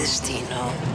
Destino.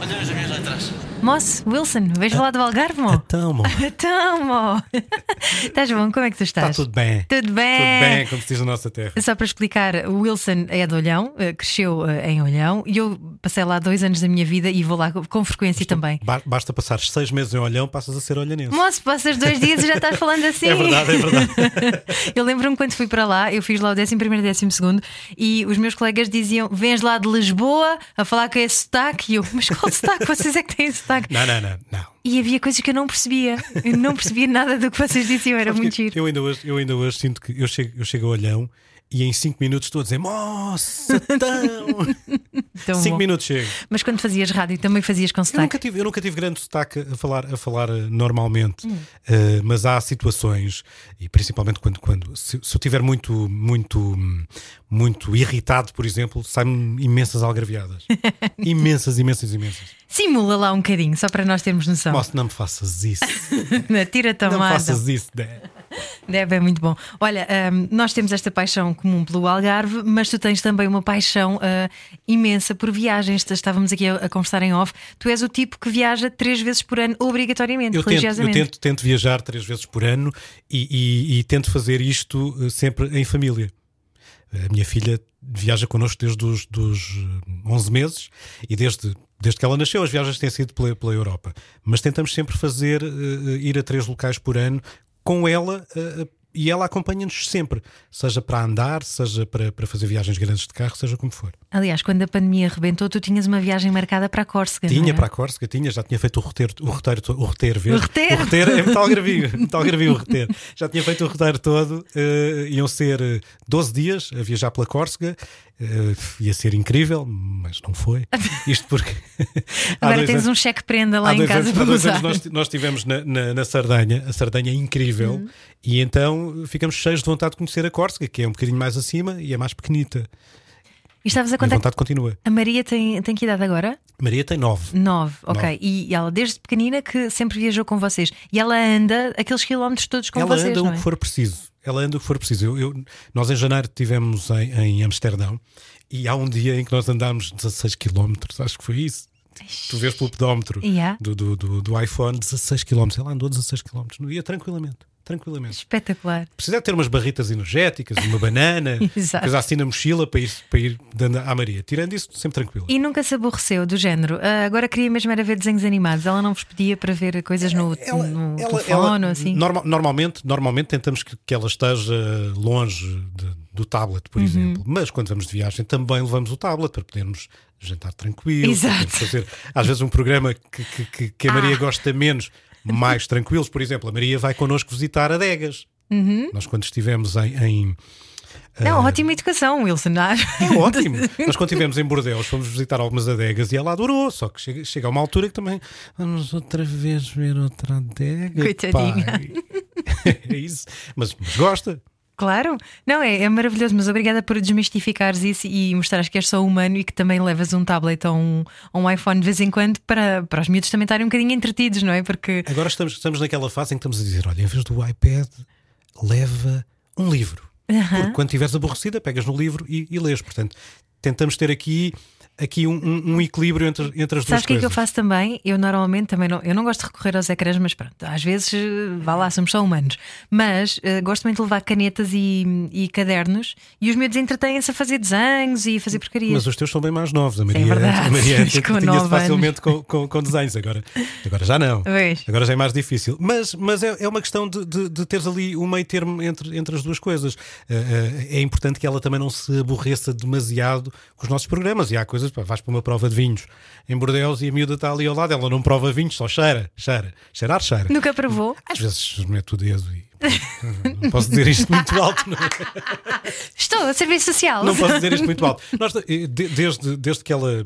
Olha as minhas letras. Moço, Wilson, vejo lá do Algarve, mo. Então, mo. Então, mo. Estás bom? Como é que tu estás? Está tudo bem. Tudo bem. Tudo bem, como se diz na nossa terra. Só para explicar, o Wilson é de Olhão, eh, cresceu eh, em Olhão e eu passei lá dois anos da minha vida e vou lá com frequência também. Ba- Basta passar seis meses em Olhão, passas a ser olhanense. Moço, passas dois dias e já estás falando assim. É verdade, é verdade. Eu lembro-me quando fui para lá, eu fiz lá o 11 e 12 e os meus colegas diziam: Vens lá de Lisboa a falar com esse sotaque. E eu, mas qual sotaque? Vocês é que têm sotaque. Não, não, não, não. E havia coisas que eu não percebia. Eu não percebia nada do que vocês diziam, era Sabes muito giro. Eu ainda, hoje, eu ainda hoje sinto que eu chego, eu chego a Olhão e em cinco minutos estou a dizer Moça, então. Tão cinco bom. minutos chego. Mas quando fazias rádio também fazias com Eu nunca, sotaque. tive, eu nunca tive grande sotaque a falar, a falar eh, normalmente, Hum. Eh, mas há situações, e principalmente quando, quando se, se eu estiver muito, muito, muito irritado, por exemplo, saem-me imensas algarviadas. imensas, imensas, imensas. Simula lá um bocadinho, só para nós termos noção. Moço, não me faças isso. Tira a Não me tomada. faças isso, Dé. Deve, é muito bom. Olha, hum, nós temos esta paixão comum pelo Algarve, mas tu tens também uma paixão ah, imensa por viagens. Estávamos aqui a, a conversar em off. Tu és o tipo que viaja três vezes por ano, obrigatoriamente, Eu tento, eu religiosamente. tento, tento viajar três vezes por ano e, e- e tento fazer isto eh, sempre em família. A minha filha viaja connosco desde os dos eh, 11 meses e desde, desde que ela nasceu as viagens têm sido pela, pela Europa. Mas tentamos sempre fazer, eh, ir a três locais por ano com ela eh, e ela acompanha-nos sempre, seja para andar, seja para, para fazer viagens grandes de carro, seja como for. Aliás, quando a pandemia arrebentou, tu tinhas uma viagem marcada para a Córcega. Tinha é? para a Córcega, tinha, já tinha feito o roteiro, o roteiro, o roteiro? O roteiro? O roteiro é metal gravinho, metal gravinho o roteiro. Já tinha feito o roteiro todo, eh, iam ser eh, 12 dias a viajar pela Córcega, eh, ia ser incrível, mas não foi. Isto porque. Agora tens anos- um cheque-prenda lá há em casa anos, para usar. nós, nós estivemos na, na, na Sardanha, a Sardanha é incrível, Uhum. e então ficamos cheios de vontade de conhecer a Córcega, que é um bocadinho mais acima e é mais pequenita. E estavas a a contar que vontade continua. a Maria tem, tem que idade agora? Maria tem nove. Nove, ok. Nove. E ela desde pequenina que sempre viajou com vocês. E ela anda aqueles quilómetros todos com ela vocês, anda não o é? que for preciso. Ela anda o que for preciso. Eu- eu- nós em janeiro estivemos em, em Amsterdão e há um dia em que nós andámos 16 km, acho que foi isso. Tu vês pelo pedómetro Yeah. do, do, do, do iPhone 16 km. Ela andou 16 km no dia tranquilamente. Tranquilamente. Espetacular. Precisa ter umas barritas energéticas, uma banana, coisa assim na mochila para ir, para ir dando à Maria. Tirando isso, sempre tranquilo. E nunca se aborreceu do género. "Ah, agora queria mesmo era ver desenhos animados. Ela não vos pedia para ver coisas no, no telefone ou assim. norma- normalmente, normalmente tentamos que, que ela esteja longe de- do tablet, Uhum. por exemplo. Mas quando vamos de viagem também levamos o tablet para podermos jantar tranquilo. Exato. podemos fazer às vezes um programa que, que- que- que a Maria Ah. gosta menos, mais tranquilos. Por exemplo, a Maria vai connosco visitar adegas. Uhum. Nós quando estivemos em- em Não, ótima educação, Wilson. é? é ótimo. Nós quando estivemos em Bordeaux fomos visitar algumas adegas e ela adorou. Só que chega, chega a uma altura que também vamos outra vez ver outra adega. Coitadinha. pai." é isso. Mas, mas gosta. Claro, não, é, é maravilhoso, mas obrigada por desmistificares isso e mostrares que és só humano e que também levas um tablet ou um, um iPhone de vez em quando para, para os miúdos também estarem um bocadinho entretidos, não é? Porque Agora estamos, estamos naquela fase em que estamos a dizer: olha, em vez do iPad, leva um livro. Porque quando estiveres aborrecida, pegas no livro e, e lês. Portanto, tentamos ter aqui, aqui um, um- um equilíbrio entre, entre as duas sabes o que é que eu coisas. faço também? Eu normalmente também não, eu não gosto de recorrer aos ecrãs, mas pronto, às vezes eh, vá lá, somos só humanos. Mas eh, gosto muito de levar canetas e, e cadernos e os miúdos entretêm-se a fazer desenhos e a fazer porcarias. Mas os teus são bem mais novos. A Maria, verdade. a Maria tinha-se facilmente com, com, com desenhos. Agora, agora já não. Agora já é mais difícil. Mas, mas é, é uma questão de, de, de teres ali um meio termo entre, entre as duas coisas. Eh, eh, é importante que ela também não se aborreça demasiado com os nossos programas. E há coisas, pá, vais para uma prova de vinhos em Bordeaux e a miúda está ali ao lado, ela não prova vinhos, só cheira, cheira. Cheirar, cheira. Nunca provou? Às vezes mete o dedo e. Não posso dizer isto muito alto, não é? Estou a serviço social. Não posso dizer isto muito alto. Nós, eh, de- desde, desde que ela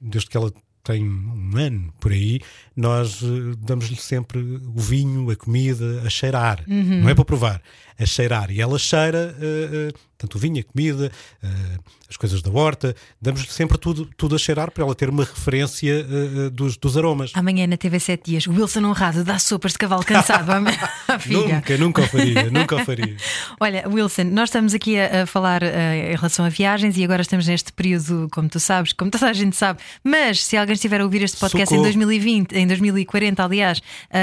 desde que ela tem um ano por aí, nós eh, damos-lhe sempre o vinho, a comida, a cheirar. Não é para provar, a cheirar. E ela cheira, eh, eh, Portanto, o vinho, a comida, uh, as coisas da horta, damos-lhe sempre tudo, tudo a cheirar para ela ter uma referência uh, dos, dos, aromas. Amanhã na TV 7 dias, Wilson Honrado dá sopas de cavalo cansado à filha. Nunca, nunca o faria, nunca o faria. Olha, Wilson, nós estamos aqui a, a falar uh, em relação a viagens e agora estamos neste período, como tu sabes, como toda a gente sabe, mas se alguém estiver a ouvir este podcast Socorro. em 2020, em 2040, aliás,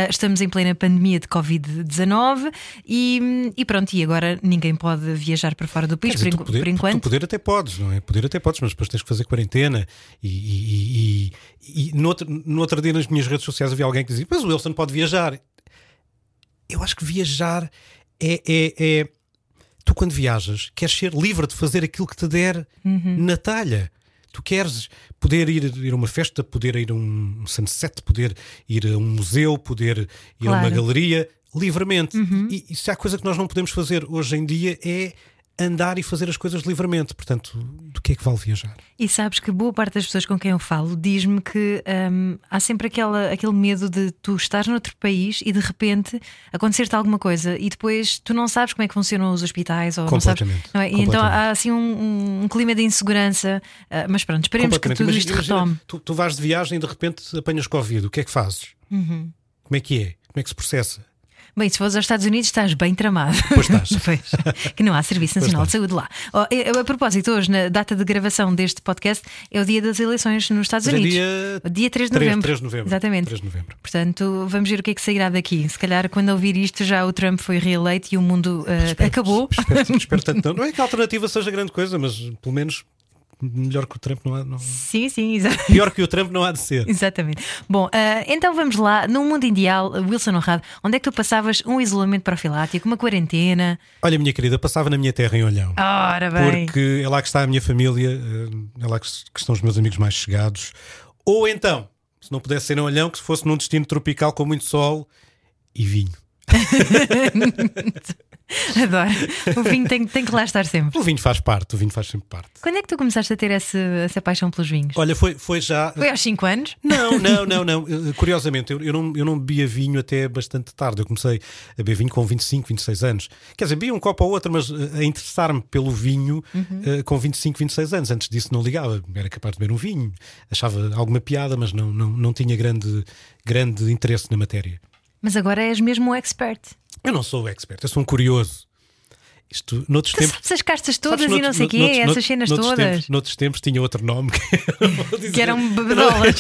estamos em plena pandemia de Covid-19 e, e pronto, e agora ninguém pode viajar para fora do país dizer, por, poder, por, enquanto. Tu poder até podes, não é? Poder até podes, mas depois tens que fazer quarentena. E, e, e, e no, outro, no outro dia nas minhas redes sociais havia alguém que dizia: Mas o Wilson pode viajar. Eu acho que viajar é, é, é. Tu, quando viajas, queres ser livre de fazer aquilo que te der uhum. na talha. Tu queres poder ir, ir a uma festa, poder ir a um sunset, poder ir a um museu, poder ir claro. a uma galeria livremente. Uhum. E, e se há coisa que nós não podemos fazer hoje em dia é andar e fazer as coisas livremente. Portanto, do que é que vale viajar? E sabes que boa parte das pessoas com quem eu falo diz-me que hum, há sempre aquela, aquele medo de tu estar noutro país e de repente acontecer-te alguma coisa e depois tu não sabes como é que funcionam os hospitais ou não sabes. Não é? então há assim um, um clima de insegurança. Uh, mas pronto, esperemos que tudo isto retome. Tu, tu vais de viagem e de repente apanhas Covid. O que é que fazes? Uhum. Como é que é? Como é que se processa? Bem, se fores aos Estados Unidos estás bem tramado. Pois estás. pois, que não há Serviço Nacional de Saúde lá. Oh, a, a, propósito, hoje, na data de gravação deste podcast, é o dia das eleições nos Estados Mas Unidos. É dia, dia 3 de novembro. 3 de novembro. Exatamente. 3 de novembro. Portanto, vamos ver o que é que sairá daqui. Se calhar, quando ouvir isto, já o Trump foi reeleito e o mundo uh, espero, acabou. Espero, espero tanto. Não é que a alternativa seja grande coisa, mas pelo menos melhor que o Trump não há. Não... Sim, sim, exatamente. Pior que o Trump não há de ser. Exatamente. Bom, uh, então vamos lá. Num mundo ideal, Wilson Honrado, onde é que tu passavas um isolamento profilático, uma quarentena? Olha, minha querida, passava na minha terra em Olhão. Ora bem. Porque é lá que está a minha família, eh, é lá que estão os meus amigos mais chegados. Ou então, se não pudesse ser em Olhão, que se fosse num destino tropical com muito sol e vinho. Adoro. O vinho tem, tem que lá estar sempre. O vinho faz parte, o vinho faz sempre parte. Quando é que tu começaste a ter essa, essa paixão pelos vinhos? Olha, foi, foi já. Foi aos 5 anos? Não, não, não, não. Curiosamente, eu, eu, não, eu não bebia vinho até bastante tarde. Eu comecei a beber vinho com 25, 26 anos. Quer dizer, bebia um copo ou outro, mas eh, a interessar-me pelo vinho uhum. uh, com 25, 26 anos. Antes disso não ligava. Era capaz de beber um vinho. Achava alguma piada, mas não, não, não tinha grande, grande interesse na matéria. Mas agora és mesmo um expert. Eu não sou expert, eu sou um curioso. Isto, noutros tu tempos. Sabes as cartas todas sabes, e não sei o quê, noutros, essas cenas noutros todas. Tempos, noutros tempos tinha outro nome que, que eram bebedolas.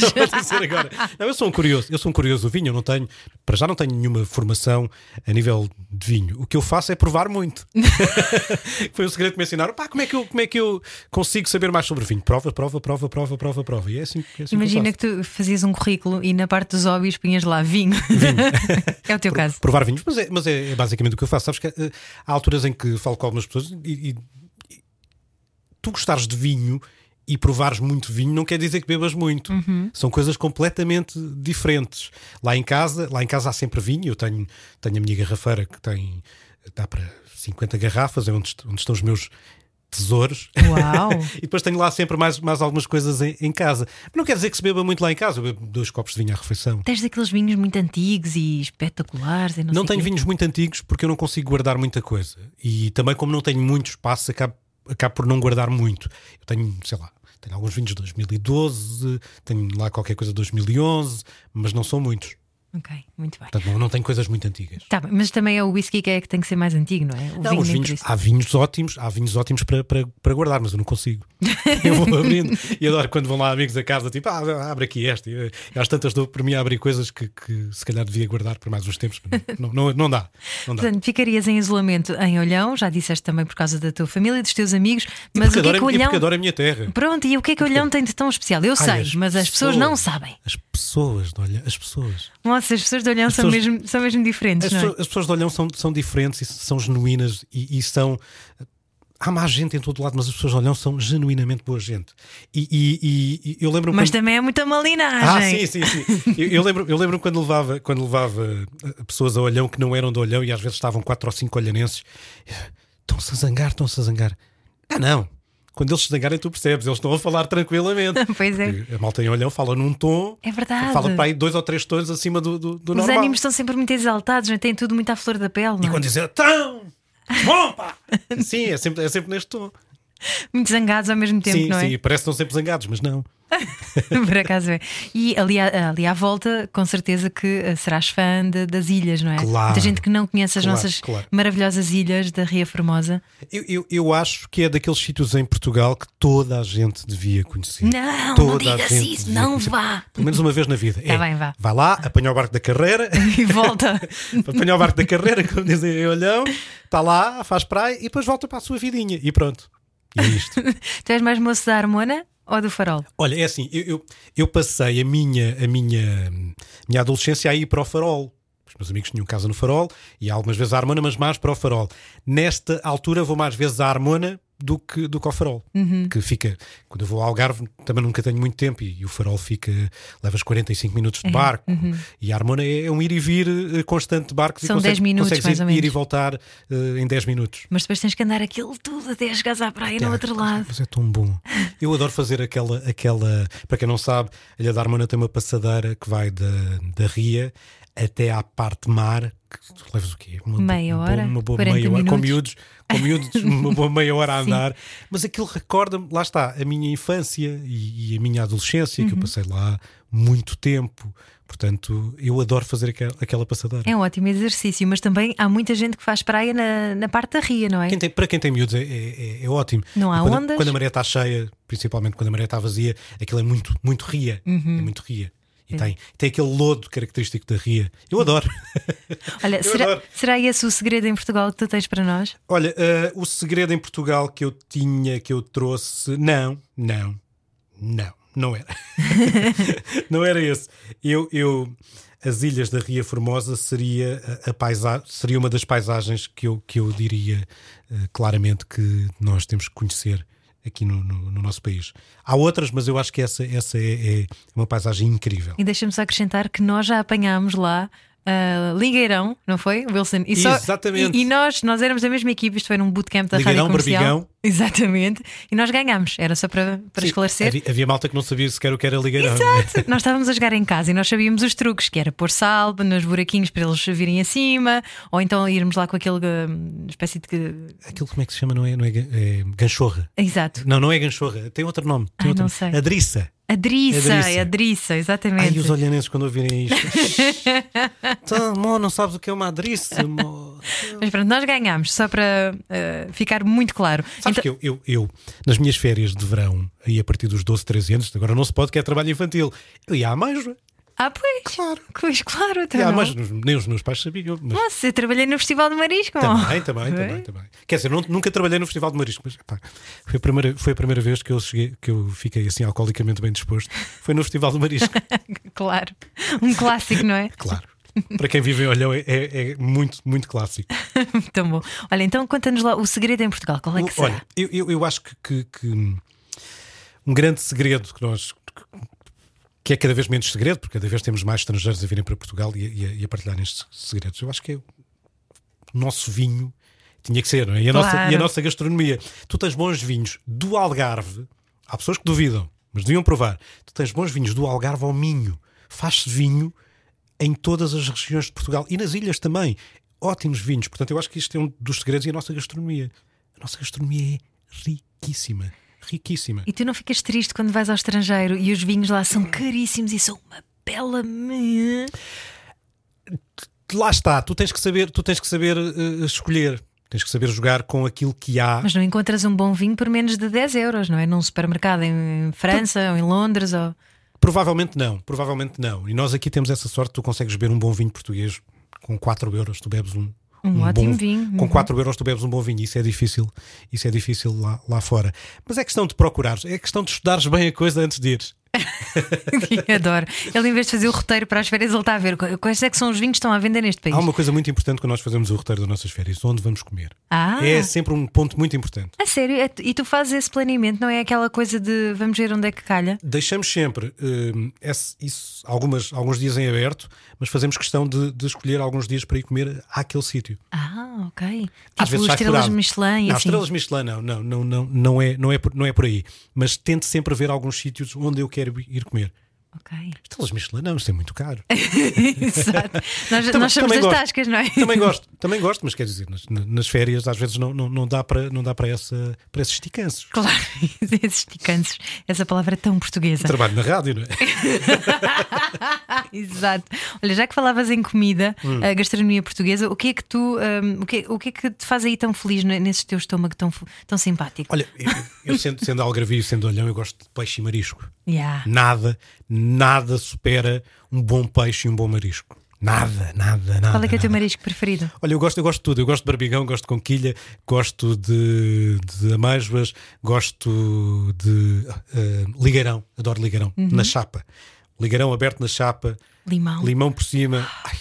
Não, eu sou um curioso, eu sou um curioso do vinho, eu não tenho, para já não tenho nenhuma formação a nível de vinho. O que eu faço é provar muito. Foi o segredo que me ensinaram. Pá, como é que eu, como é que eu consigo saber mais sobre vinho? Prova, prova, prova, prova, prova, prova. E é assim, é assim Imagina que, que, tu fazias um currículo e na parte dos hobbies punhas lá vinho. vinho. é o teu caso. Provar vinhos, mas, é, mas é, é basicamente o que eu faço. Sabes que eh, há alturas em que falo com algumas pessoas e, e, tu gostares de vinho e provares muito vinho não quer dizer que bebas muito. Uhum. São coisas completamente diferentes. Lá em casa, lá em casa há sempre vinho. Eu tenho, tenho a minha garrafeira que tem dá para 50 garrafas, é onde, onde estão os meus tesouros. Uau. e depois tenho lá sempre mais, mais algumas coisas em, em, casa. Mas não quer dizer que se beba muito lá em casa, eu bebo dois copos de vinho à refeição. Tens daqueles vinhos muito antigos e espetaculares. E não não tenho vinhos muito antigos porque eu não consigo guardar muita coisa. E também, como não tenho muito espaço, acabo, acabo por não guardar muito. Eu tenho, sei lá, tenho alguns vinhos de 2012, tenho lá qualquer coisa de 2011, mas não são muitos. Ok, muito bem. Portanto, não, não tem coisas muito antigas. Tá, mas também é o whisky que é que tem que ser mais antigo, não é? O não, vinho os vinhos, há vinhos ótimos, há vinhos ótimos para, para, para guardar, mas eu não consigo. eu vou abrindo e adoro quando vão lá amigos a casa, tipo, ah, abre aqui este. E às tantas dou para mim a abrir coisas que, que se calhar devia guardar por mais uns tempos. Não, não, não, dá, não dá. Portanto, ficarias em isolamento em Olhão, já disseste também por causa da tua família e dos teus amigos, mas o que é que Olhão. adoro a minha terra. Pronto, e o que é que Olhão tem de tão especial? Eu Ai, sei, as mas as pessoas, pessoas não sabem. As pessoas Olhão, as pessoas. Nossa, as pessoas de Olhão são, pessoas, mesmo, são mesmo diferentes. As, é? pessoas, as pessoas de Olhão são, são diferentes e são genuínas e, e, são. Há má gente em todo lado, mas as pessoas de Olhão são genuinamente boa gente. E, e, e eu lembro Mas quando... também é muita malinagem. Ah, sim, sim, sim. eu, eu, lembro, eu lembro quando levava, quando levava eh, pessoas a Olhão que não eram de Olhão e às vezes estavam quatro ou cinco olhanenses. Estão-se a zangar, estão-se a zangar. Ah, não quando eles se zangarem, tu percebes, eles estão a falar tranquilamente. pois é. A malta em olhão fala num tom. É verdade. Fala para aí dois ou três tons acima do, do, do Os normal. ânimos estão sempre muito exaltados, não é? tem tudo muito à flor da pele. Não? E é? quando dizem, então, bom, pá! Sim, é sempre, é sempre neste tom. Muito zangados ao mesmo tempo, sim, não é? sim, parece que estão sempre zangados, mas não. Por acaso é. E ali, à- ali à volta, com certeza que eh, serás fã de- das ilhas, não é? Claro. Muita gente que não conhece as Claro, nossas claro. maravilhosas ilhas da Ria Formosa. Eu, eu, eu acho que é daqueles sítios em Portugal que toda a gente devia conhecer. Não, Toda não digas isso, não conhecer. vá. Pelo menos uma vez na vida. Tá É, bem, vá. Vai lá, apanha o barco da carreira, E volta. apanha o barco da carreira, como dizem em Olhão, está lá, faz praia e depois volta para a sua vidinha. E pronto. E é isto. tu és mais moço da Harmona ou do Farol? Olha, é assim, eu, eu, eu passei a minha, a minha, minha adolescência a ir para o farol. Os meus amigos tinham casa no farol e algumas vezes à Harmona, mas mais para o farol. Nesta altura vou mais vezes à Harmona do que, do que ao farol. Que fica, quando eu vou ao Algarve, também nunca tenho muito tempo e, e o farol fica, levas 45 minutos de barco. E a Harmona é, é um ir e vir eh, constante de barcos São e consegues, 10 minutos, consegues mais ir, ou ir e menos. voltar eh, em 10 minutos. Mas depois tens que andar aquilo tudo até chegares à praia no outro lado. Mas é tão bom. Eu adoro fazer aquela, aquela. Para quem não sabe, a Ilha da Armona tem uma passadeira que vai da, da Ria até à parte mar. Que tu levas o quê? Uma, Meia uma hora? Uma boa 40 meia hora. Com minutos? miúdos, com miúdos, uma boa meia hora a Sim. andar. Mas aquilo recorda-me, lá está, a minha infância e, e a minha adolescência, Uhum. que eu passei lá muito tempo. Portanto, eu adoro fazer aquela, aquela passadeira. É um ótimo exercício, mas também há muita gente que faz praia na, na parte da Ria, não é? Quem tem- para quem tem miúdos é, é- é- é ótimo. Não há quando, ondas? Quando a maré está cheia, principalmente quando a maré está vazia, aquilo é muito, muito ria. Uhum. É muito ria. E tem, tem aquele lodo característico da ria. Eu adoro. Olha, será, adoro. será esse o segredo em Portugal que tu tens para nós? Olha, eh, o segredo em Portugal que eu tinha, que eu trouxe. Não, não, não, não era. não era esse. Eu, eu, as ilhas da Ria Formosa seria, a, a paisa- seria uma das paisagens que eu, que eu diria eh, claramente que nós temos que conhecer aqui no, no- no nosso país. Há outras, mas eu acho que essa, essa é, é uma paisagem incrível. E deixa-me só acrescentar que nós já apanhámos lá. Ah, Ligueirão, não foi, Wilson? E só- Exatamente. E, e nós, nós éramos a mesma equipe, isto foi num bootcamp da Ligueirão, Rádio Comercial. Barbigão. Exatamente. E nós ganhámos, era só para, para Sim, esclarecer. Havia, havia malta que não sabia sequer o que era ligueirão. Exato. Nós estávamos a jogar em casa e nós sabíamos os truques, que era pôr sal nos buraquinhos para eles virem acima, ou então irmos lá com aquele hum, espécie de. Aquilo como é que se chama? Não é, não é, é ganchorra. Exato. Não, não é ganchorra, tem outro nome. Tem Ai, outro não nome. sei. Adriça. Adriça, Adriça. Adriça, exatamente. Ai, os olhanenses quando ouvirem isto. então, não sabes o que é uma adriça. Mas pronto, nós ganhámos, só para eh, ficar muito claro. Sabes Então- que eu, eu, eu, nas minhas férias de verão, aí a partir dos 12, 13 anos, agora não se pode que é trabalho infantil, eu ia à Manja. Ah, pois. Claro. Pois, claro, então não. Manja, nem os meus pais sabiam. Mas Nossa, eu trabalhei no Festival de Marisco. também, também, Foi? também, também. Quer dizer, não- nunca trabalhei no Festival de Marisco, mas pá, foi, a primeira, foi a primeira vez que eu, cheguei, que eu fiquei assim alcoolicamente bem disposto. Foi no Festival de Marisco. Claro. Um clássico, não é? Claro. Para quem vive em Olhão é, é- é muito, muito clássico. Tão bom. Olha, então conta-nos lá o segredo em Portugal. Qual é que será? Olha, eu, eu, eu acho que, que- que um grande segredo que nós. Que é cada vez menos segredo, porque cada vez temos mais estrangeiros a virem para Portugal e a, e e a partilharem estes segredos. Eu acho que é o nosso vinho. Tinha que ser, não é? E a, nossa, Claro. e a nossa gastronomia. Tu tens bons vinhos do Algarve. Há pessoas que duvidam, mas deviam provar. Tu tens bons vinhos do Algarve ao Minho. Faz-se vinho em todas as regiões de Portugal e nas ilhas também. Ótimos vinhos. Portanto, eu acho que isto é um dos segredos e a nossa gastronomia. A nossa gastronomia é riquíssima. Riquíssima. E tu não ficas triste quando vais ao estrangeiro e os vinhos lá são caríssimos e são uma bela. Lá está, tu tens que saber, tu tens que saber eh, escolher. Tens que saber jogar com aquilo que há. Mas não encontras um bom vinho por menos de 10 euros, não é? Num supermercado em França ou em Londres. Ou... Provavelmente não, provavelmente não. E nós aqui temos essa sorte, tu consegues beber um bom vinho português com 4 euros, tu bebes um. Um ótimo bom, vinho. Com Uhum. 4 euros tu bebes um bom vinho, isso é difícil, isso é difícil lá, lá fora. Mas é questão de procurares, é questão de estudares bem a coisa antes de ires. Adoro. Ele, em vez de fazer o roteiro para as férias, ele está a ver qu- quais é que são os vinhos que estão à venda neste país. Há uma coisa muito importante quando nós fazemos o roteiro das nossas férias, onde vamos comer. Ah, É sempre um ponto muito importante. a sério? É- E tu fazes esse planeamento, não é aquela coisa de vamos ver onde é que calha? Deixamos sempre hum, esse- isso, algumas, alguns dias em aberto, mas fazemos questão de, de escolher alguns dias para ir comer àquele sítio. Ah, ok. Às Tipo vezes sai estrelas furado. Michelin Não, assim. estrelas Michelin não, não, não, não, não, é, não, é por, não é por aí. Mas tente sempre ver alguns sítios onde eu quero ir comer. Ok. Estrelas Michelin não, isso é muito caro. Exato. Nós, Também- nós somos das gosto. tascas, não é? Também gosto. Também gosto, mas quer dizer, nas, nas férias às vezes não, não, não dá para não dá para, essa, para esses esticanços. Claro, esses esticantes, essa palavra é tão portuguesa. Trabalho na rádio, não é? Exato. Olha, já que falavas em comida, Hum. a gastronomia portuguesa, o que é que tu, hum, o, que, o que é que te faz aí tão feliz ne- nesse teu estômago tão, tão simpático? Olha, eu, eu sendo, sendo algarvio, sendo olhão, eu gosto de peixe e marisco. Yeah. Nada, nada supera um bom peixe e um bom marisco. Nada, nada, nada. Qual é que é o teu marisco preferido? Olha, eu gosto, eu gosto de tudo. Eu gosto de barbigão, gosto de conquilha, gosto de, de amêijoas, gosto de eh, ligueirão. Adoro ligueirão. Uhum. Na chapa. Ligueirão aberto na chapa, Limão. limão por cima. Ai,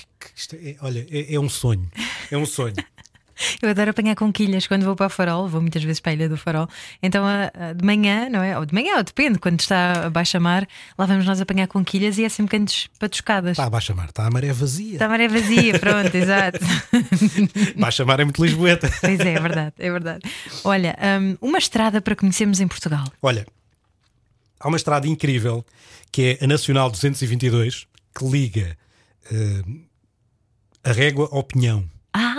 é, olha, é, é um sonho. É um sonho. Eu adoro apanhar conquilhas quando vou para o farol, vou muitas vezes para a Ilha do Farol. Então, de manhã, não é? Ou de manhã, ou depende, quando está a baixa mar, lá vamos nós apanhar conquilhas e é sempre cantos patuscadas. Está a baixa mar, está a maré vazia. Está a maré vazia, pronto, exato. Baixa mar é muito lisboeta. Pois é, é verdade, é verdade. Olha, hum, uma estrada para conhecermos em Portugal. Olha, há uma estrada incrível que é a Nacional 222 que liga eh, a Régua ao Pinhão. Ah,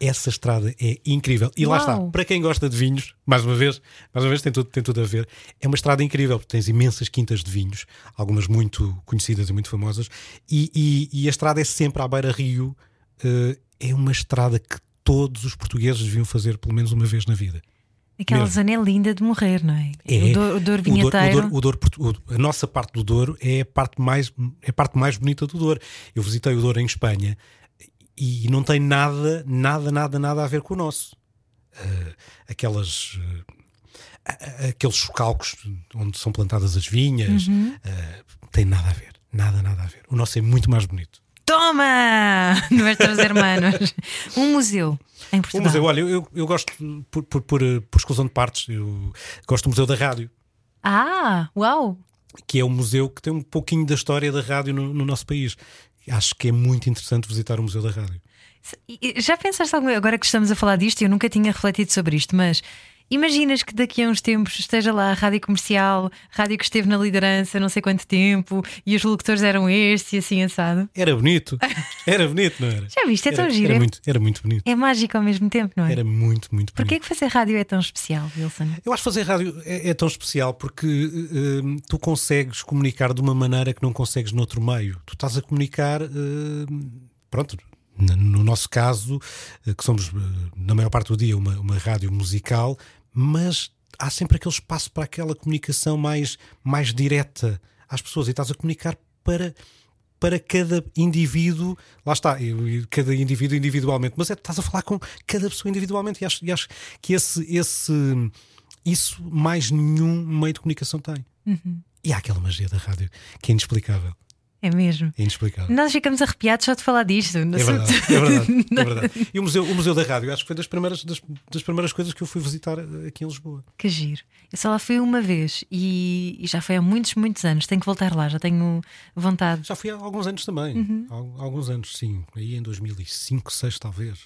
Essa estrada é incrível. E lá está, Uau. para quem gosta de vinhos, mais uma vez, mais uma vez tem tudo, tem tudo a ver. É uma estrada incrível, porque tens imensas quintas de vinhos, algumas muito conhecidas e muito famosas, e, e- e a estrada é sempre à beira-rio. eh, é uma estrada que todos os portugueses deviam fazer pelo menos uma vez na vida. aquela Mesmo. zona é linda de morrer, não é? É. O Douro, o Douro Vinheteiro. o Douro- o Douro a nossa parte do Douro é a parte mais, é a parte mais bonita do Douro. Eu visitei o Douro em Espanha e não tem nada, nada, nada, nada a ver com o nosso. Ah, aquelas. a- aqueles chocalcos onde são plantadas as vinhas, Uhum. ah, tem nada a ver. Nada, nada a ver. O nosso é muito mais bonito. Toma! Nuestros hermanos. Um museu em Portugal. museu, olha, eu, eu gosto por, por, por, por exclusão de partes, eu gosto do Museu da Rádio. Ah, uau! que é um museu que tem um pouquinho da história da rádio no, no nosso país. Acho que é muito interessante visitar o Museu da Rádio. Já pensaste agora que estamos a falar disto, eu nunca tinha refletido sobre isto, mas imaginas que daqui a uns tempos esteja lá a rádio comercial, rádio que esteve na liderança não sei quanto tempo, e os locutores eram estes e assim assado? Era bonito, era bonito, não era? Já viste? É tão era, giro. Era é- muito, era muito bonito. É mágico ao mesmo tempo, não é? Era muito, muito bonito. Porquê que fazer rádio é tão especial, Wilson? Eu acho que fazer rádio é, é tão especial porque eh, tu consegues comunicar de uma maneira que não consegues noutro meio. Tu estás a comunicar, eh, pronto, no nosso caso, que somos na maior parte do dia uma, uma rádio musical, mas há sempre aquele espaço para aquela comunicação mais, mais direta às pessoas e estás a comunicar para. Para cada indivíduo, lá está, cada indivíduo individualmente, mas é, estás a falar com cada pessoa individualmente e acho, e acho que esse, esse, isso mais nenhum meio de comunicação tem. E há aquela magia da rádio que é inexplicável. É mesmo. É inexplicável. Nós ficamos arrepiados só de falar disto. É verdade, é verdade, é verdade. E o museu, o museu da Rádio, acho que foi das primeiras, das, das primeiras coisas que eu fui visitar eh, aqui em Lisboa. Que giro. Eu só lá fui uma vez e, e já foi há muitos, muitos anos. Tenho que voltar lá, já tenho vontade. Já fui há alguns anos também. Uhum. Há, há alguns anos, sim. Aí em 2005, 2006 talvez.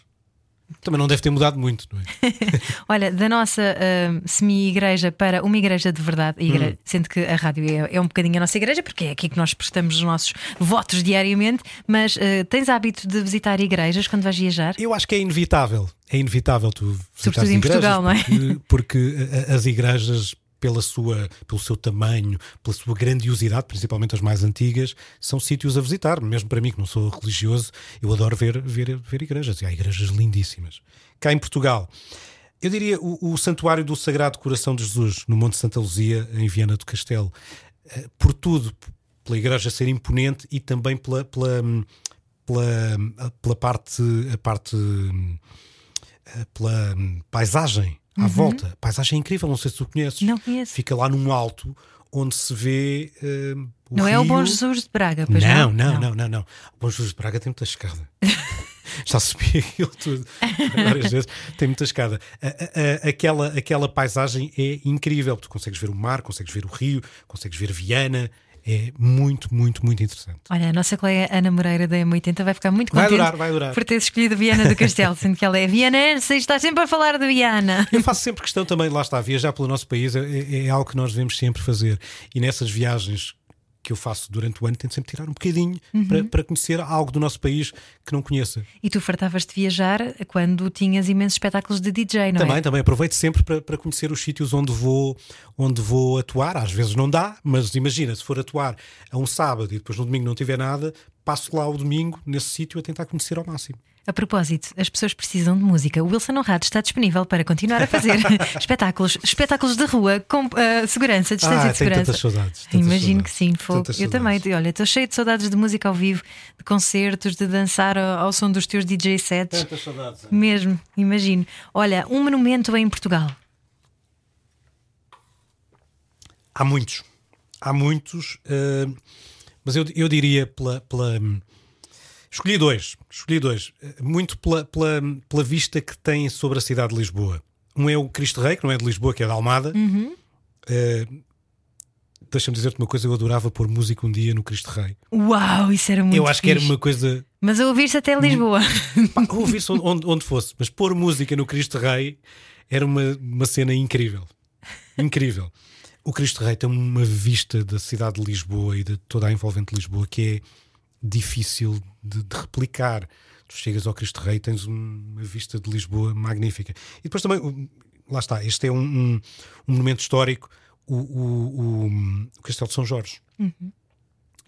Também não deve ter mudado muito, não é? Olha, da nossa ah, semi-igreja para uma igreja de verdade, a igre- sendo que a rádio é, é um bocadinho a nossa igreja, porque é aqui que nós prestamos os nossos votos diariamente. Mas ah, tens hábito de visitar igrejas quando vais viajar? Eu acho que é inevitável. É inevitável tu Sobretudo visitares em igrejas, Portugal, não é? Porque, porque a- as igrejas, pela sua, pelo seu tamanho, pela sua grandiosidade, principalmente as mais antigas, são sítios a visitar. Mesmo para mim, que não sou religioso, eu adoro ver, ver, ver igrejas. E há igrejas lindíssimas. Cá em Portugal, eu diria o, o Santuário do Sagrado Coração de Jesus, no Monte Santa Luzia, em Viana do Castelo. Eh, Por tudo, pela igreja ser imponente e também pela, pela, pela, pela parte, a parte eh, pela paisagem à volta. A paisagem é incrível, não sei se tu conheces. Uhum. Não conheço. Fica lá num alto onde se vê hum, o Não é o rio. Bom Jesus de Braga, pois não, não? não, não, não, não. O Bom Jesus de Braga tem muita escada. Já subi aquilo tudo várias vezes. Tem muita escada. A- a- a- aquela, aquela paisagem é incrível. Tu consegues ver o mar, consegues ver o rio, consegues ver Viana. É muito, muito, muito interessante. Olha, a nossa colega Ana Moreira da M80 vai ficar muito Vai contente adorar, vai adorar. por ter escolhido Viana do Castelo, sendo que ela é vianense e está sempre a falar de Viana. Eu faço sempre questão também, lá está, viajar pelo nosso país é, é- é algo que nós devemos sempre fazer. E nessas viagens que eu faço durante o ano, tento sempre tirar um bocadinho Uhum. para, para conhecer algo do nosso país que não conheça. E tu fartavas de viajar quando tinhas imensos espetáculos de DJ, não Também, é? também aproveito sempre para, para conhecer os sítios onde vou, onde vou atuar. Às vezes não dá, mas imagina, se for atuar a um sábado e depois no domingo não tiver nada, passo lá o domingo nesse sítio a tentar conhecer ao máximo. A propósito, as pessoas precisam de música. O Wilson Honrado está disponível para continuar a fazer espetáculos, espetáculos de rua com ah, segurança, distância Ah, de segurança. tantas saudades, tantas Imagino saudades, que sim, fogo. tantas Eu também, olha, estou cheio de saudades de música ao vivo, de concertos, de dançar ao, ao som dos teus DJ sets. saudades. Mesmo, imagino. Olha, um monumento em Portugal. Há muitos. Há muitos. eh, mas eu, eu diria pela. pela escolhi dois. Escolhi dois. Muito pela, pela, pela vista que tem sobre a cidade de Lisboa. Um é o Cristo Rei, que não é de Lisboa, que é de Almada. Eh, Deixa-me dizer-te uma coisa, eu adorava pôr música um dia no Cristo Rei. Uau, isso era muito eu acho que era fixe. uma coisa. Mas ouvir-se até Lisboa. Ouvir-se onde, onde, onde fosse, mas pôr música no Cristo Rei era uma, uma cena incrível. Incrível. O Cristo Rei tem uma vista da cidade de Lisboa e de toda a envolvente Lisboa que é difícil de, de replicar. Tu chegas ao Cristo Rei tens um- uma vista de Lisboa magnífica. E depois também, lá está, este é um, um- um monumento histórico, o, o, o, o Castelo de São Jorge,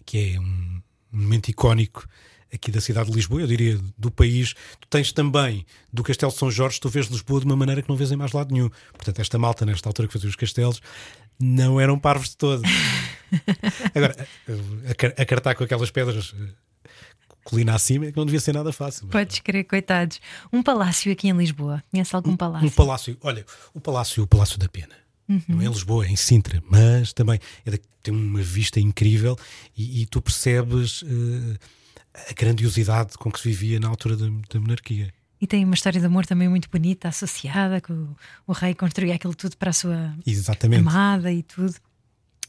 que é um monumento icónico aqui da cidade de Lisboa, eu diria do país. Tu tens também do Castelo de São Jorge, tu vês Lisboa de uma maneira que não vês em mais lado nenhum. Portanto, esta malta, nesta altura que fazia os castelos, não eram parvos de todo. Agora, a, car- a cartar com aquelas pedras eh, colina acima é que não devia ser nada fácil. Podes crer, coitados. Um palácio aqui em Lisboa. Conhece algum palácio? Um palácio, olha, o palácio, o Palácio da Pena. Não é em Lisboa, é em Sintra, mas também é da- tem uma vista incrível e, e tu percebes eh, a grandiosidade com que se vivia na altura da, da monarquia. E tem uma história de amor também muito bonita, associada, que o, o rei construía aquilo tudo para a sua Exatamente. amada e tudo.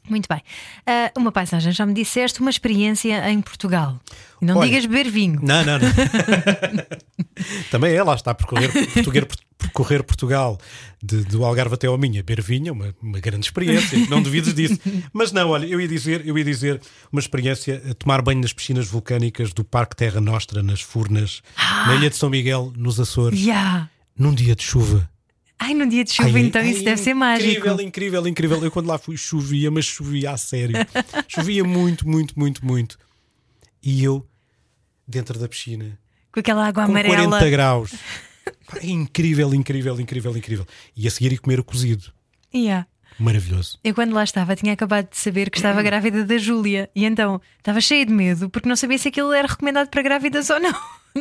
Muito bem. Ah, uma paisagem, já me disseste, uma experiência em Portugal. Não Olha, digas beber vinho. Não, não, não. Também é, lá está, percorrer, percorrer, percorrer Portugal de, do Algarve até ao Minha, beber vinho, é uma, uma grande experiência, não duvides disso. Mas não, olha, eu ia dizer, eu ia dizer uma experiência a tomar banho nas piscinas vulcânicas do Parque Terra Nostra, nas Furnas, na Ilha de São Miguel, nos Açores, Yeah. num dia de chuva. Ai, num dia de chuva, Ai, então ai, isso deve ser mágico. Incrível, incrível, incrível. Eu quando lá fui chovia, mas chovia a sério. chovia muito, muito, muito, muito. E eu, dentro da piscina, Com aquela água com amarela. 40 graus. Pá, é incrível, incrível, incrível, incrível. E a seguir ir comer o cozido. Yeah. Maravilhoso. Eu, quando lá estava, tinha acabado de saber que estava grávida da Júlia. E então estava cheia de medo, porque não sabia se aquilo era recomendado para grávidas ou não.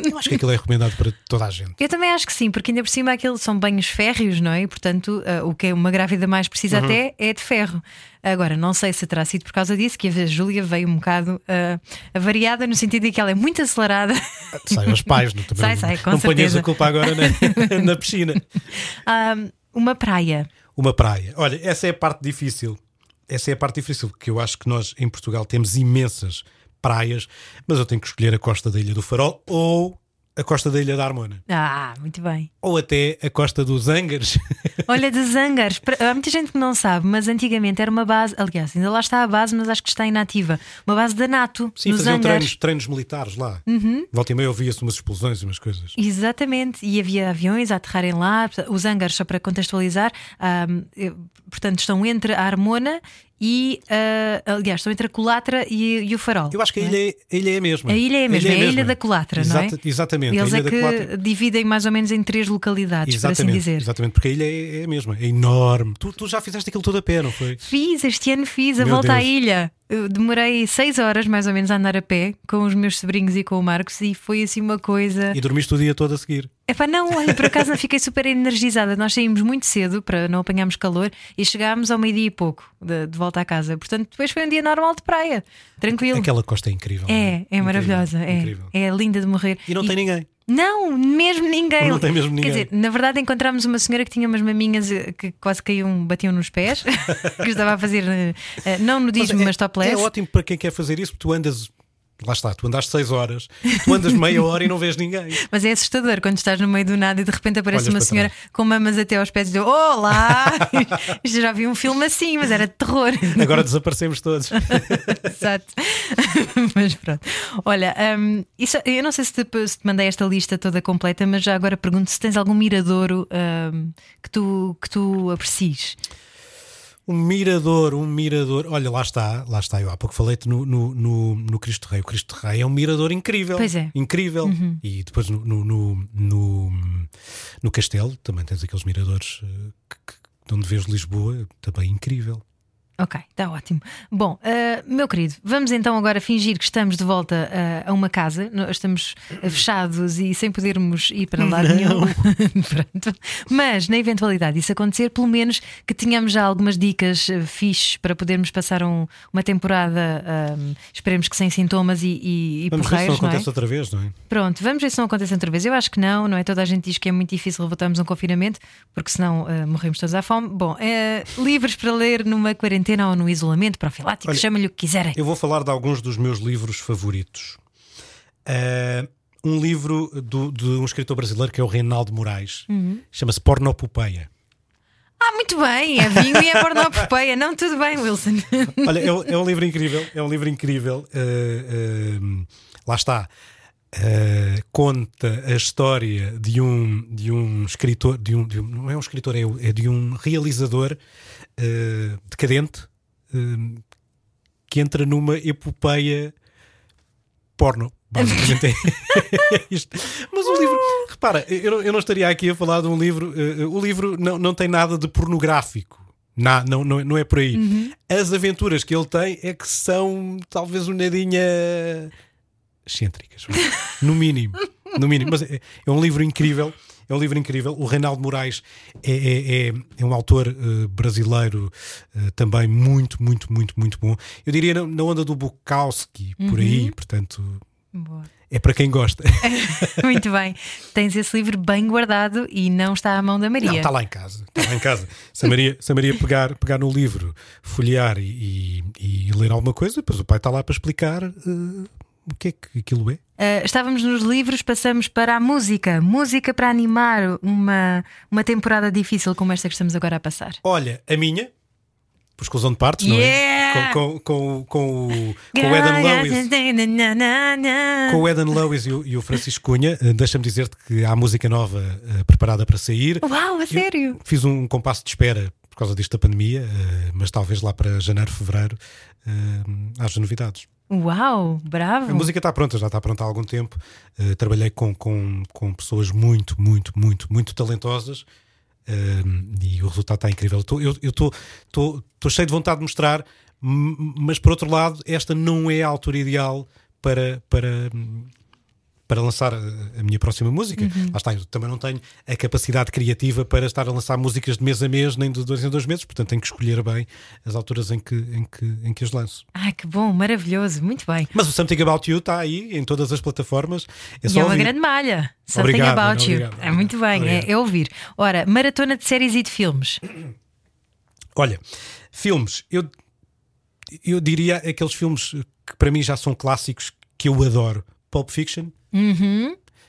Eu acho que aquilo é recomendado para toda a gente. Eu também acho que sim, porque ainda por cima aquilo são banhos férreos, não é? E portanto, ah, o que uma grávida mais precisa até é de ferro. Agora, não sei se terá sido por causa disso que a Júlia veio um bocado ah, avariada, no sentido de que ela é muito acelerada. Sai aos pais, não, também Sai, sai, com não ponhas a culpa agora na, na piscina. Ah, uma praia. Uma praia. Olha, essa é a parte difícil. Essa é a parte difícil, porque eu acho que nós em Portugal temos imensas praias, mas eu tenho que escolher a costa da Ilha do Farol ou a costa da Ilha da Armona. Ah, muito bem. Ou até a costa dos Ângares. Olha, de Zangares, Pra- há muita gente que não sabe, mas antigamente era uma base, aliás, ainda lá está a base, mas acho que está inativa. Uma base da NATO, Sim, nos faziam treinos, treinos militares lá. Uhum. Volta e meia ouvia-se umas explosões e umas coisas. Exatamente, e havia aviões a aterrarem lá. Os hangars, só para contextualizar, ahm, eh, portanto, estão entre a Armona e, ah, aliás, estão entre a Colatra e, e o Farol. Eu acho que a é? ilha, é, a ilha é a mesma. A ilha é a mesma, é a ilha da Colatra, não é? Exata- Exatamente, Eles a é ilha que Colatra. dividem mais ou menos em três localidades, por assim Exatamente, dizer. exatamente, porque a ilha é, é a mesma, é enorme. Tu, tu já fizeste aquilo todo a pé, não foi? Fiz, este ano fiz a Meu volta à Deus. ilha. Eu demorei seis horas mais ou menos a andar a pé com os meus sobrinhos e com o Marcos e foi assim uma coisa. E dormiste o dia todo a seguir. Epá, não, olha, por acaso não fiquei super energizada. Nós saímos muito cedo para não apanharmos calor e chegámos ao meio-dia e pouco de, de volta à casa. Portanto, depois foi um dia normal de praia, tranquilo. Aquela costa é incrível. não É, é Incrível, maravilhosa, é, Incrível. é linda de morrer. E não tem ninguém. Não, mesmo ninguém. Não tem mesmo ninguém. Quer dizer, na verdade encontramos uma senhora que tinha umas maminhas eh, que quase caíam, batiam nos pés, que estava a fazer, eh, eh, não nudismo, mas, é, topless. é ótimo para quem quer fazer isso, porque tu andas lá está, tu andaste 6 horas, tu andas meia hora e não vês ninguém. Mas é assustador quando estás no meio do nada e de repente aparece Olhas uma senhora com mamas até aos pés e diz: Olá! Já vi um filme assim, mas era de terror. Agora desaparecemos todos. Exato. mas pronto. Olha, hum, isso, eu não sei se te, se te mandei esta lista toda completa, mas já agora pergunto se tens algum miradouro hum, que, tu, que tu aprecies. Um mirador, um mirador. Olha, lá está, lá está. Eu há pouco falei-te no, no, no, no Cristo Rei. O Cristo Rei é um mirador incrível. Pois é. Incrível. E depois no, no, no, no, no Castelo também tens aqueles miradores eh, que, que, de onde vês Lisboa, também incrível. Ok, está ótimo. Bom, uh, meu querido, vamos então agora fingir que estamos de volta uh, a uma casa. Nós Estamos uh, fechados e sem podermos ir para lado nenhum. Mas, na eventualidade disso acontecer, pelo menos que tenhamos já algumas dicas uh, fixes para podermos passar um- uma temporada, um, esperemos que sem sintomas e, e, e Vamos ver se não porreiros, não é? acontece outra vez, não é? Pronto, vamos ver se não acontece outra vez. Eu acho que não, não é? Toda a gente diz que é muito difícil voltarmos a um confinamento, porque senão eh, morremos todos à fome. Bom, eh, livros para ler numa quarentena ou no isolamento profilático, chama-lhe o que quiserem. Eu vou falar de alguns dos meus livros favoritos. Eh, um livro do- de um escritor brasileiro que é o Reinaldo Moraes, Uhum. chama-se Pornopopeia. Ah, muito bem, é vinho e é pornopopeia. Não, tudo bem, Wilson. Olha, é, um- é um livro incrível, é um livro incrível. Uh, uh, lá está. Uh, conta a história de um, de um escritor, de um, de um- não é um escritor, é, é de um realizador uh, decadente uh, que entra numa epopeia porno. Basicamente é isto. Mas o livro, repara, eu não, eu não estaria aqui a falar de um livro. o livro não, não tem nada de pornográfico. Não, não, não é por aí. As aventuras que ele tem é que são talvez um nadinha excêntricas, no mínimo. No mínimo. Mas é, é um livro incrível. É um livro incrível. O Reinaldo Moraes é, é, é, é um autor eh, brasileiro eh, também muito, muito, muito, muito bom. Eu diria na, na onda do Bukowski, por aí. Portanto, Boa. é para quem gosta. Muito bem. Tens esse livro bem guardado e não está à mão da Maria. Não, está lá em casa. Está lá em casa. Se a Maria, se a Maria pegar, pegar no livro, folhear e, e- e ler alguma coisa, depois o pai está lá para explicar eh, o que é que aquilo é. Uh, estávamos nos livros, passamos para a música. Música para animar uma, uma temporada difícil como esta que estamos agora a passar. Olha, a minha, por exclusão de partes, não Yeah! é? Com, com, com, com o, com o Eden Lewis. Com o Eden Lewis e o, e o Francisco Cunha, eh, deixa-me dizer-te que há música nova eh, preparada para sair. Uau, a sério? Fiz um compasso de espera por causa disto da pandemia, eh, mas talvez lá para janeiro, fevereiro eh, haja novidades. Uau, bravo. A música está pronta, já está pronta há algum tempo. Eh, trabalhei com, com, com pessoas muito, muito, muito, muito talentosas eh, e o resultado está incrível. Eu estou cheio de vontade de mostrar, mas por outro lado, esta não é a altura ideal para. para para lançar a a minha próxima música. Lá está, eu também não tenho a capacidade criativa para estar a lançar músicas de mês a mês, nem de dois em dois meses, portanto tenho que escolher bem as alturas em que, em que, em que as lanço. Ai, que bom, maravilhoso, muito bem. Mas o Something About You está aí em todas as plataformas. É E é uma ouvir. grande malha. Something Obrigado, about Ana, you. obrigado, é muito bem, é, é ouvir. Ora, maratona de séries e de filmes. Olha, filmes, eu, eu diria aqueles filmes que para mim já são clássicos que eu adoro: Pulp Fiction,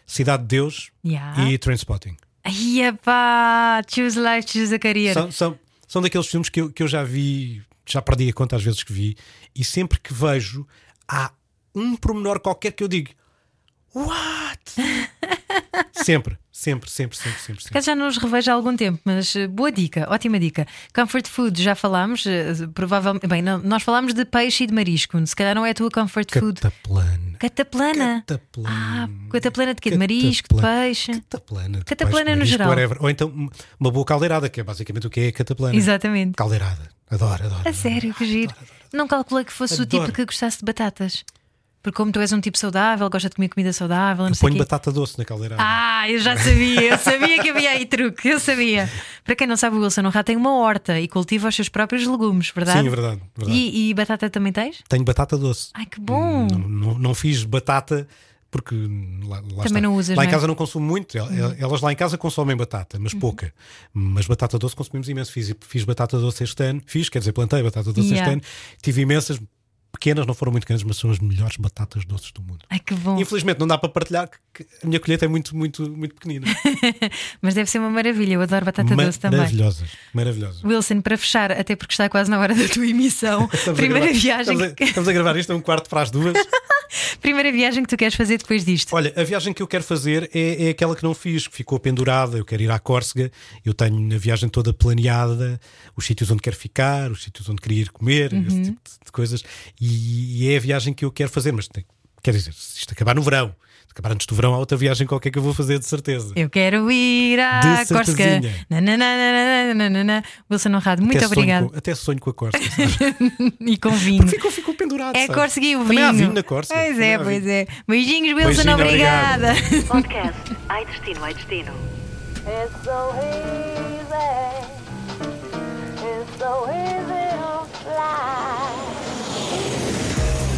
Cidade de Deus Yeah. e Trainspotting. Ai, epá, choose life, choose a career. São, são, são daqueles filmes que eu, que eu já vi, já perdi a conta às vezes que vi, e sempre que vejo, há um pormenor qualquer que eu digo: What? sempre, sempre, sempre, sempre, sempre. Sempre. já não os revejo há algum tempo, mas eh, boa dica, ótima dica. Comfort food, já falámos, eh, provavelmente. Bem, não, nós falámos de peixe e de marisco, se calhar não é a tua comfort food. Cataplana. Cataplana. Cataplana. Ah, cataplana de quê? De marisco, de peixe. Cataplana. de Cataplana peixe, no marisco, geral. whatever. Ou então uma boa caldeirada, que é basicamente o que é cataplana. Exatamente. Caldeirada. Adoro, adoro. A adoro, sério, que adoro, giro. adoro. Não calculei que fosse o tipo que gostasse de batatas. Porque como tu és um tipo saudável, gosta de comer comida saudável, não Eu ponho batata doce na caldeirada. Ah, eu já sabia, eu sabia que havia aí truque, eu sabia. Para quem não sabe, o Wilson Honrado tem uma horta e cultiva os seus próprios legumes, verdade? Sim, é verdade. verdade. E, e batata também tens? Tenho batata doce. Ai, que bom! Não, não, não fiz batata porque lá, lá está. não usas, Lá em é? Uhum. casa não consumo muito. El- Elas lá em casa consomem batata, mas pouca. Mas batata doce consumimos imenso. Fiz, fiz batata doce este ano. Fiz, quer dizer, plantei batata doce Yeah. este ano. Tive imensas. Pequenas, não foram muito grandes, mas são as melhores batatas doces do mundo. Ai que bom. Infelizmente não dá para partilhar, que a minha colheita é muito, muito, muito pequenina. Mas deve ser uma maravilha. Eu adoro batata doce também. Maravilhosas, maravilhosas. Wilson, para fechar, até porque está quase na hora da tua emissão, primeira gravar- viagem, Estamos a, estamos a gravar isto a um quarto para as duas. primeira viagem que tu queres fazer depois disto. Olha, a viagem que eu quero fazer é, é aquela que não fiz, que ficou pendurada. Eu quero ir à Córcega, eu tenho a viagem toda planeada, os sítios onde quero ficar, os sítios onde queria ir comer, Uhum. esse tipo de- de coisas. E, e é a viagem que eu quero fazer, mas tem- quer dizer, se isto acabar no verão, se acabar antes do verão, há outra viagem qualquer que eu vou fazer de certeza. Eu quero ir à De certezinha. Nananana. Wilson Honrado, muito até sonho obrigado. com- até sonho com a Córcega, sabe? E com vinho. ficou, ficou pendurado. É sabe? E o vinho. Também há vinho na Córcega. Pois é, pois vinho. é. Beijinhos, Wilson, Beijinho, obrigada. Podcast Ai Destino, Ai Destino. It's so easy. It's so easy to fly.